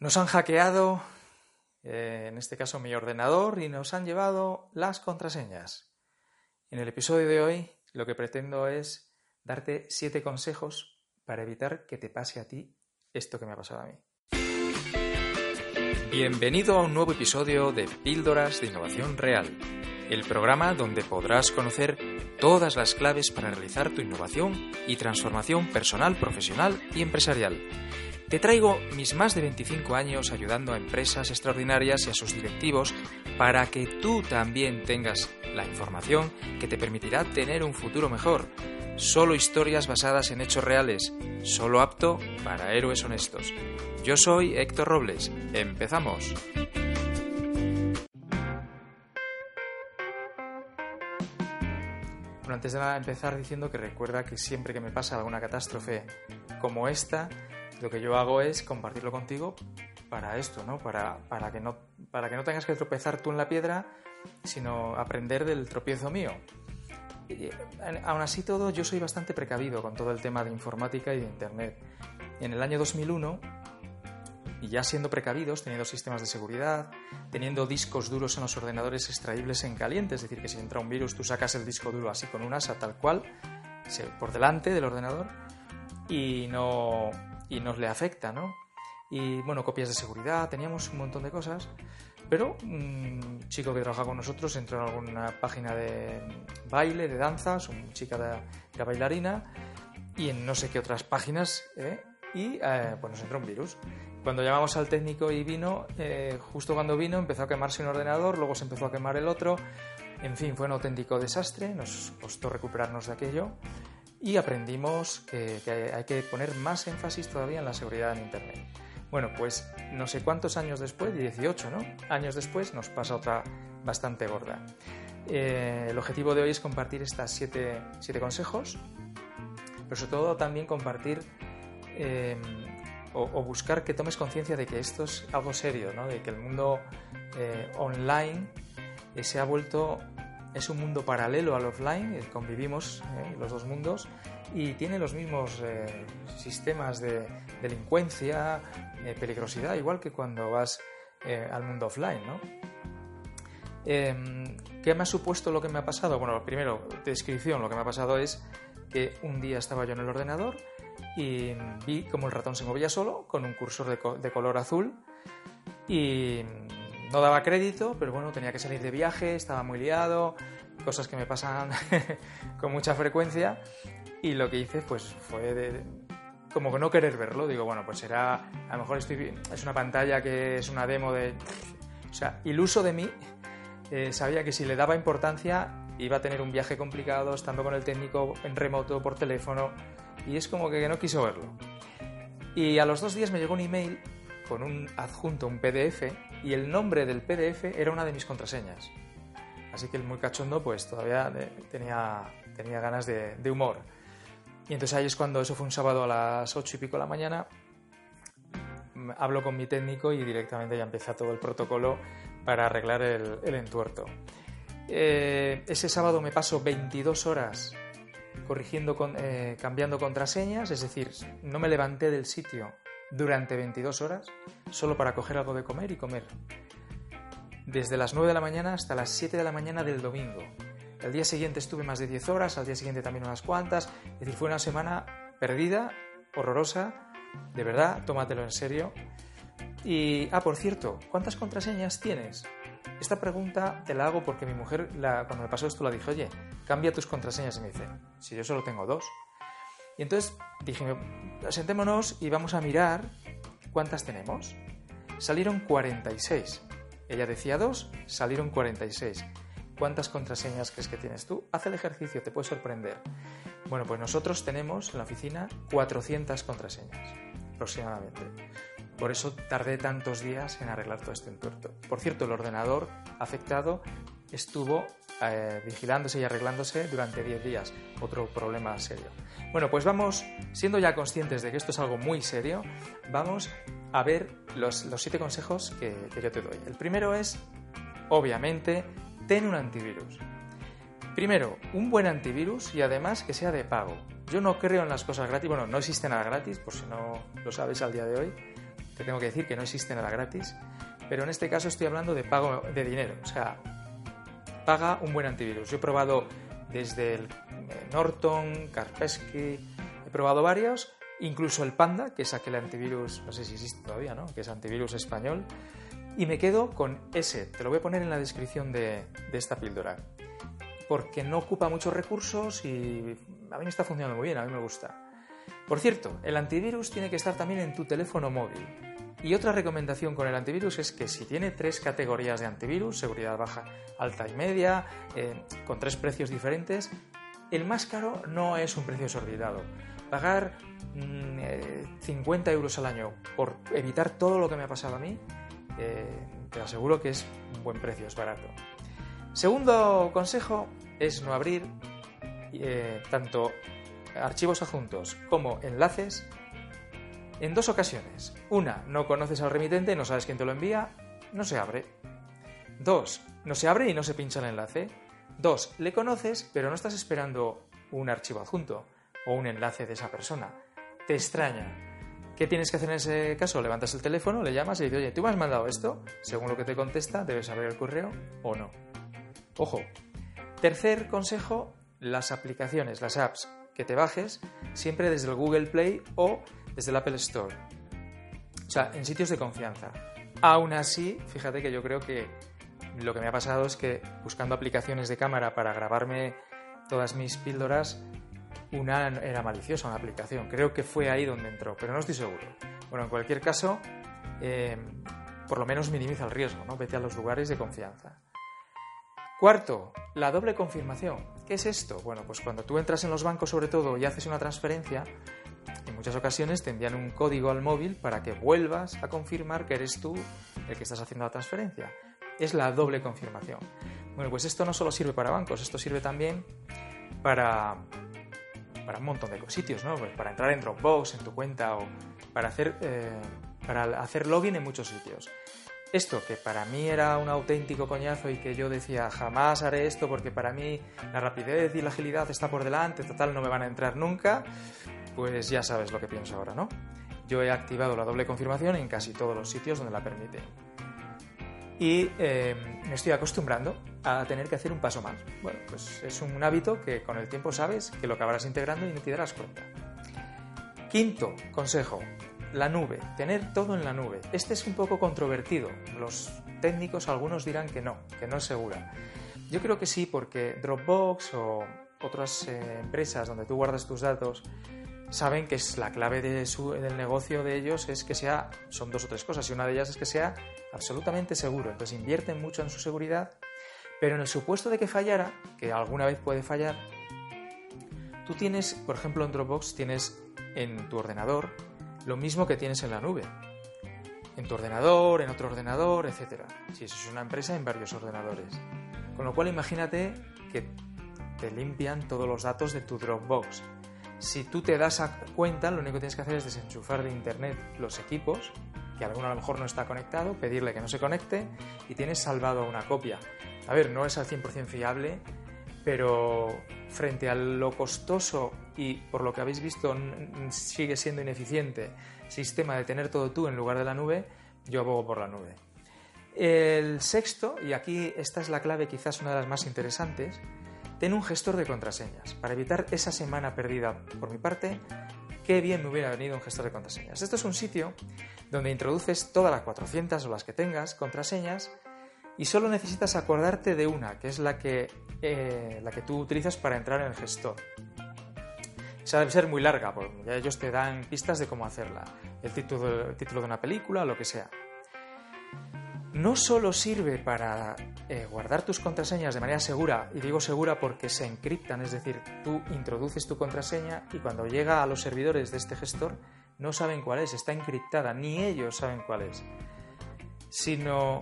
Nos han hackeado, eh, en este caso mi ordenador, y nos han llevado las contraseñas. En el episodio de hoy lo que pretendo es darte siete consejos para evitar que te pase a ti esto que me ha pasado a mí. Bienvenido a un nuevo episodio de Píldoras de Innovación Real, el programa donde podrás conocer todas las claves para realizar tu innovación y transformación personal, profesional y empresarial te traigo mis más de 25 años ayudando a empresas extraordinarias y a sus directivos para que tú también tengas la información que te permitirá tener un futuro mejor. Solo historias basadas en hechos reales, solo apto para héroes honestos. Yo soy Héctor Robles. Empezamos. Bueno, antes de nada empezar diciendo que recuerda que siempre que me pasa alguna catástrofe como esta, lo que yo hago es compartirlo contigo para esto, ¿no? Para, para, que no, para que no tengas que tropezar tú en la piedra, sino aprender del tropiezo mío. Y, aún así todo, yo soy bastante precavido con todo el tema de informática y de Internet. En el año 2001, y ya siendo precavidos, teniendo sistemas de seguridad, teniendo discos duros en los ordenadores extraíbles en caliente, es decir, que si entra un virus tú sacas el disco duro así con un asa tal cual, por delante del ordenador, y no, y nos le afecta, ¿no? Y bueno, copias de seguridad, teníamos un montón de cosas, pero un chico que trabaja con nosotros entró en alguna página de baile, de danzas, una chica de, bailarina y en no sé qué otras páginas, ¿eh? y eh, pues nos entró un virus. Cuando llamamos al técnico y vino, eh, justo cuando vino empezó a quemarse un ordenador, luego se empezó a quemar el otro, en fin, fue un auténtico desastre, nos costó recuperarnos de aquello y aprendimos que, hay que poner más énfasis todavía en la seguridad en Internet. Bueno, pues no sé cuántos años después, 18 ¿no? años después, nos pasa otra bastante gorda. Eh, el objetivo de hoy es compartir estas siete, siete, consejos, pero sobre todo también compartir eh, o, buscar que tomes conciencia de que esto es algo serio, de que el mundo eh, online se ha vuelto es un mundo paralelo al offline, eh, convivimos eh, los dos mundos y tiene los mismos eh, sistemas de delincuencia, peligrosidad, igual que cuando vas al mundo offline, ¿no? Em, ¿Qué me ha supuesto lo que me ha pasado? Bueno, primero, descripción, lo que me ha pasado es que un día estaba yo en el ordenador y vi como el ratón se movía solo con un cursor de color azul y no daba crédito, pero bueno, tenía que salir de viaje, estaba muy liado, cosas que me pasan con mucha frecuencia. Y lo que hice, pues fue como que no querer verlo. Digo, bueno, pues será, a lo mejor estoy, es una pantalla que es una demo de. O sea, iluso de mí, eh, sabía que si le daba importancia iba a tener un viaje complicado, estando con el técnico en remoto por teléfono, y es como que no quiso verlo. Y a los dos días me llegó un email con un adjunto, un PDF, y el nombre del PDF era una de mis contraseñas. Así que el muy cachondo pues todavía tenía, tenía ganas de, humor. Y entonces ahí es cuando eso fue un sábado a las ocho y pico de la mañana. Hablo con mi técnico y directamente ya empieza todo el protocolo para arreglar el, entuerto. Eh, ese sábado me paso 22 horas corrigiendo, eh, cambiando contraseñas, es decir, no me levanté del sitio durante 22 horas solo para coger algo de comer y comer. Desde las 9 de la mañana hasta las 7 de la mañana del domingo. El día siguiente estuve más de 10 horas, al día siguiente también unas cuantas. Es decir, fue una semana perdida, horrorosa. De verdad, tómatelo en serio. Y, ah, por cierto, ¿cuántas contraseñas tienes? Esta pregunta te la hago porque mi mujer, cuando me pasó esto, la dije, oye, cambia tus contraseñas. Y me dice, si yo solo tengo dos. Y entonces dije, sentémonos y vamos a mirar cuántas tenemos. Salieron 46. Ella decía dos, salieron 46. ¿Cuántas contraseñas crees que tienes tú? Haz el ejercicio, te puede sorprender. Bueno, pues nosotros tenemos en la oficina 400 contraseñas, aproximadamente. Por eso tardé tantos días en arreglar todo este entuerto. Por cierto, el ordenador afectado estuvo eh, vigilándose y arreglándose durante 10 días. Otro problema serio. Bueno, pues vamos, siendo ya conscientes de que esto es algo muy serio, vamos a ver los, los siete consejos que, que yo te doy. El primero es, obviamente, ten un antivirus. Primero, un buen antivirus y además que sea de pago. Yo no creo en las cosas gratis, bueno, no existe nada gratis, por si no lo sabes al día de hoy. te tengo que decir que no existe nada gratis, pero en este caso estoy hablando de pago de dinero, o sea, paga un buen antivirus. Yo he probado desde el eh, Norton, Kaspersky, he probado varios, incluso el Panda, que es aquel antivirus, no sé si existe todavía, ¿no? Que es antivirus español, y me quedo con ese. Te lo voy a poner en la descripción de, de esta píldora, porque no ocupa muchos recursos y a mí me está funcionando muy bien, a mí me gusta. Por cierto, el antivirus tiene que estar también en tu teléfono móvil. Y otra recomendación con el antivirus es que si tiene tres categorías de antivirus, seguridad baja, alta y media, eh, con tres precios diferentes, el más caro no es un precio exorbitado. Pagar 50 mm, eh, euros al año por evitar todo lo que me ha pasado a mí, eh, te aseguro que es un buen precio, es barato. Segundo consejo es no abrir tanto archivos adjuntos como enlaces en dos ocasiones. Una, no conoces al remitente, no sabes quién te lo envía, no se abre. Dos, no se abre y no se pincha el enlace. Dos, le conoces, pero no estás esperando un archivo adjunto o un enlace de esa persona. Te extraña. ¿Qué tienes que hacer en ese caso? Levantas el teléfono, le llamas y dices, oye, ¿tú me has mandado esto? Según lo que te contesta, debes abrir el correo o no. Ojo. Tercer consejo, las aplicaciones, las apps que te bajes, siempre desde el Google Play o desde el Apple Store. O sea, en sitios de confianza. Aún así, fíjate que yo creo que lo que me ha pasado es que buscando aplicaciones de cámara para grabarme todas mis píldoras, una era maliciosa, una aplicación. Creo que fue ahí donde entró, pero no estoy seguro. Bueno, en cualquier caso, eh, por lo menos minimiza el riesgo, ¿no? Vete a los lugares de confianza. Cuarto, la doble confirmación. ¿Qué es esto? Bueno, pues cuando tú entras en los bancos sobre todo y haces una transferencia, en muchas ocasiones te envían un código al móvil para que vuelvas a confirmar que eres tú el que estás haciendo la transferencia. Es la doble confirmación. Bueno, pues esto no solo sirve para bancos, esto sirve también para, para un montón de sitios, ¿no? Pues para entrar en Dropbox, en tu cuenta o para hacer, eh, para hacer login en muchos sitios. Esto que para mí era un auténtico coñazo y que yo decía jamás haré esto porque para mí la rapidez y la agilidad está por delante, total no me van a entrar nunca, pues ya sabes lo que pienso ahora, ¿no? Yo he activado la doble confirmación en casi todos los sitios donde la permite. Y eh, me estoy acostumbrando a tener que hacer un paso más. Bueno, pues es un hábito que con el tiempo sabes que lo acabarás integrando y no te darás cuenta. Quinto consejo, la nube, tener todo en la nube. Este es un poco controvertido. Los técnicos, algunos dirán que no, que no es segura. Yo creo que sí, porque Dropbox o otras eh, empresas donde tú guardas tus datos saben que es la clave del negocio de ellos es que sea, son dos o tres cosas, y una de ellas es que sea absolutamente seguro. Entonces invierten mucho en su seguridad, pero en el supuesto de que fallara, que alguna vez puede fallar, tú tienes, por ejemplo, en Dropbox tienes en tu ordenador lo mismo que tienes en la nube. En tu ordenador, en otro ordenador, etc. Si eso es una empresa, en varios ordenadores. Con lo cual imagínate que te limpian todos los datos de tu Dropbox. Si tú te das cuenta, lo único que tienes que hacer es desenchufar de internet los equipos, que alguno a lo mejor no está conectado, pedirle que no se conecte y tienes salvado una copia. A ver, no es al 100% fiable, pero frente a lo costoso y por lo que habéis visto sigue siendo ineficiente sistema de tener todo tú en lugar de la nube, yo abogo por la nube. El sexto, y aquí esta es la clave quizás una de las más interesantes, ten un gestor de contraseñas. Para evitar esa semana perdida por mi parte, qué bien me hubiera venido un gestor de contraseñas. Esto es un sitio donde introduces todas las 400 o las que tengas contraseñas y solo necesitas acordarte de una, que es la que, eh, la que tú utilizas para entrar en el gestor. Esa debe ser muy larga, porque ya ellos te dan pistas de cómo hacerla, el título, el título de una película, lo que sea. No solo sirve para eh, guardar tus contraseñas de manera segura, y digo segura porque se encriptan, es decir, tú introduces tu contraseña y cuando llega a los servidores de este gestor no saben cuál es, está encriptada, ni ellos saben cuál es, sino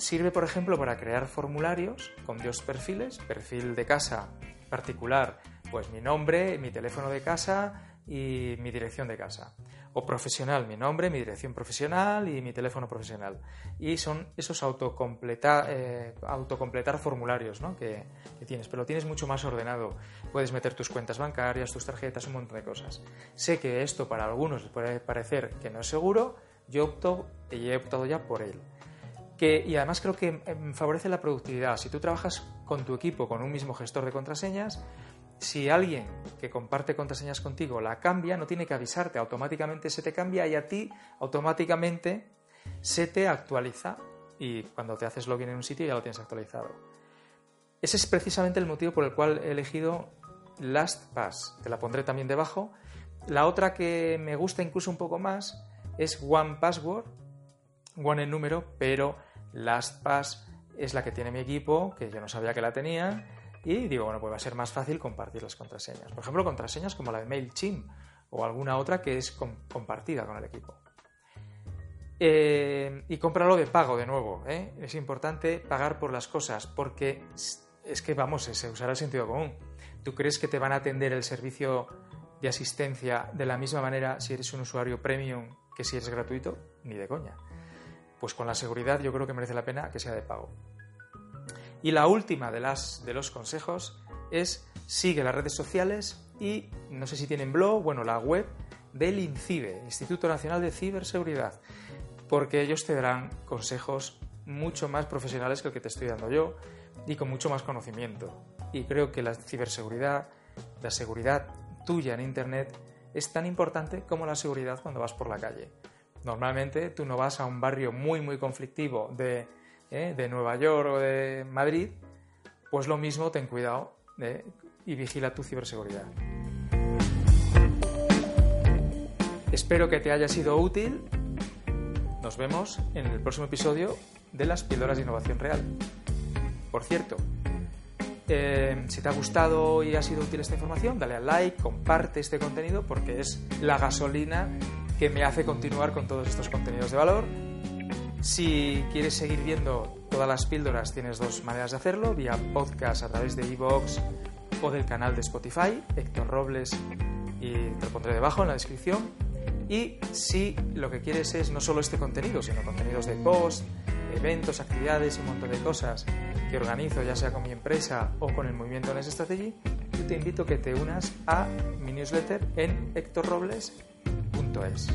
Sirve, por ejemplo, para crear formularios con dos perfiles, perfil de casa particular, pues mi nombre, mi teléfono de casa y mi dirección de casa. O profesional, mi nombre, mi dirección profesional y mi teléfono profesional. Y son esos autocompletar, eh, autocompletar formularios ¿no? que, que, tienes, pero lo tienes mucho más ordenado. Puedes meter tus cuentas bancarias, tus tarjetas, un montón de cosas. Sé que esto para algunos les puede parecer que no es seguro, Yo opto y he optado ya por él. Que, y además creo que em, favorece la productividad. Si tú trabajas con tu equipo con un mismo gestor de contraseñas, si alguien que comparte contraseñas contigo la cambia, no tiene que avisarte, automáticamente se te cambia y a ti automáticamente se te actualiza y cuando te haces login en un sitio ya lo tienes actualizado. Ese es precisamente el motivo por el cual he elegido LastPass. Te la pondré también debajo. La otra que me gusta incluso un poco más es One Password, One en número, pero LastPass es la que tiene mi equipo, que yo no sabía que la tenía, y digo, bueno, pues va a ser más fácil compartir las contraseñas. Por ejemplo, contraseñas como la de MailChimp o alguna otra que es compartida con el equipo. Eh, y cómpralo de pago de nuevo. ¿eh? Es importante pagar por las cosas porque es que, vamos, se usará el sentido común. ¿Tú crees que te van a atender el servicio de asistencia de la misma manera si eres un usuario premium que si eres gratuito? Ni de coña. Pues con la seguridad yo creo que merece la pena que sea de pago. Y la última de, las, de los consejos es sigue las redes sociales y no sé si tienen blog, bueno, la web del INCIBE, Instituto Nacional de Ciberseguridad, porque ellos te darán consejos mucho más profesionales que el que te estoy dando yo y con mucho más conocimiento. Y creo que la ciberseguridad, la seguridad tuya en Internet es tan importante como la seguridad cuando vas por la calle. Normalmente tú no vas a un barrio muy muy conflictivo de ¿eh? de Nueva York o de Madrid, pues lo mismo, ten cuidado ¿eh? y vigila tu ciberseguridad. Espero que te haya sido útil. Nos vemos en el próximo episodio de las píldoras de innovación real. Por cierto, eh, si te ha gustado y ha sido útil esta información, dale al like, comparte este contenido porque es la gasolina que me hace continuar con todos estos contenidos de valor si quieres seguir viendo todas las píldoras, tienes dos maneras de hacerlo, vía podcast a través de iVoox o del canal de Spotify, Héctor Robles, y te lo pondré debajo en la descripción. Y si lo que quieres es no solo este contenido, sino contenidos de post, eventos, actividades y un montón de cosas que organizo, ya sea con mi empresa o con el movimiento NES Strategy, yo te invito a que te unas a mi newsletter en hectorrobles.es.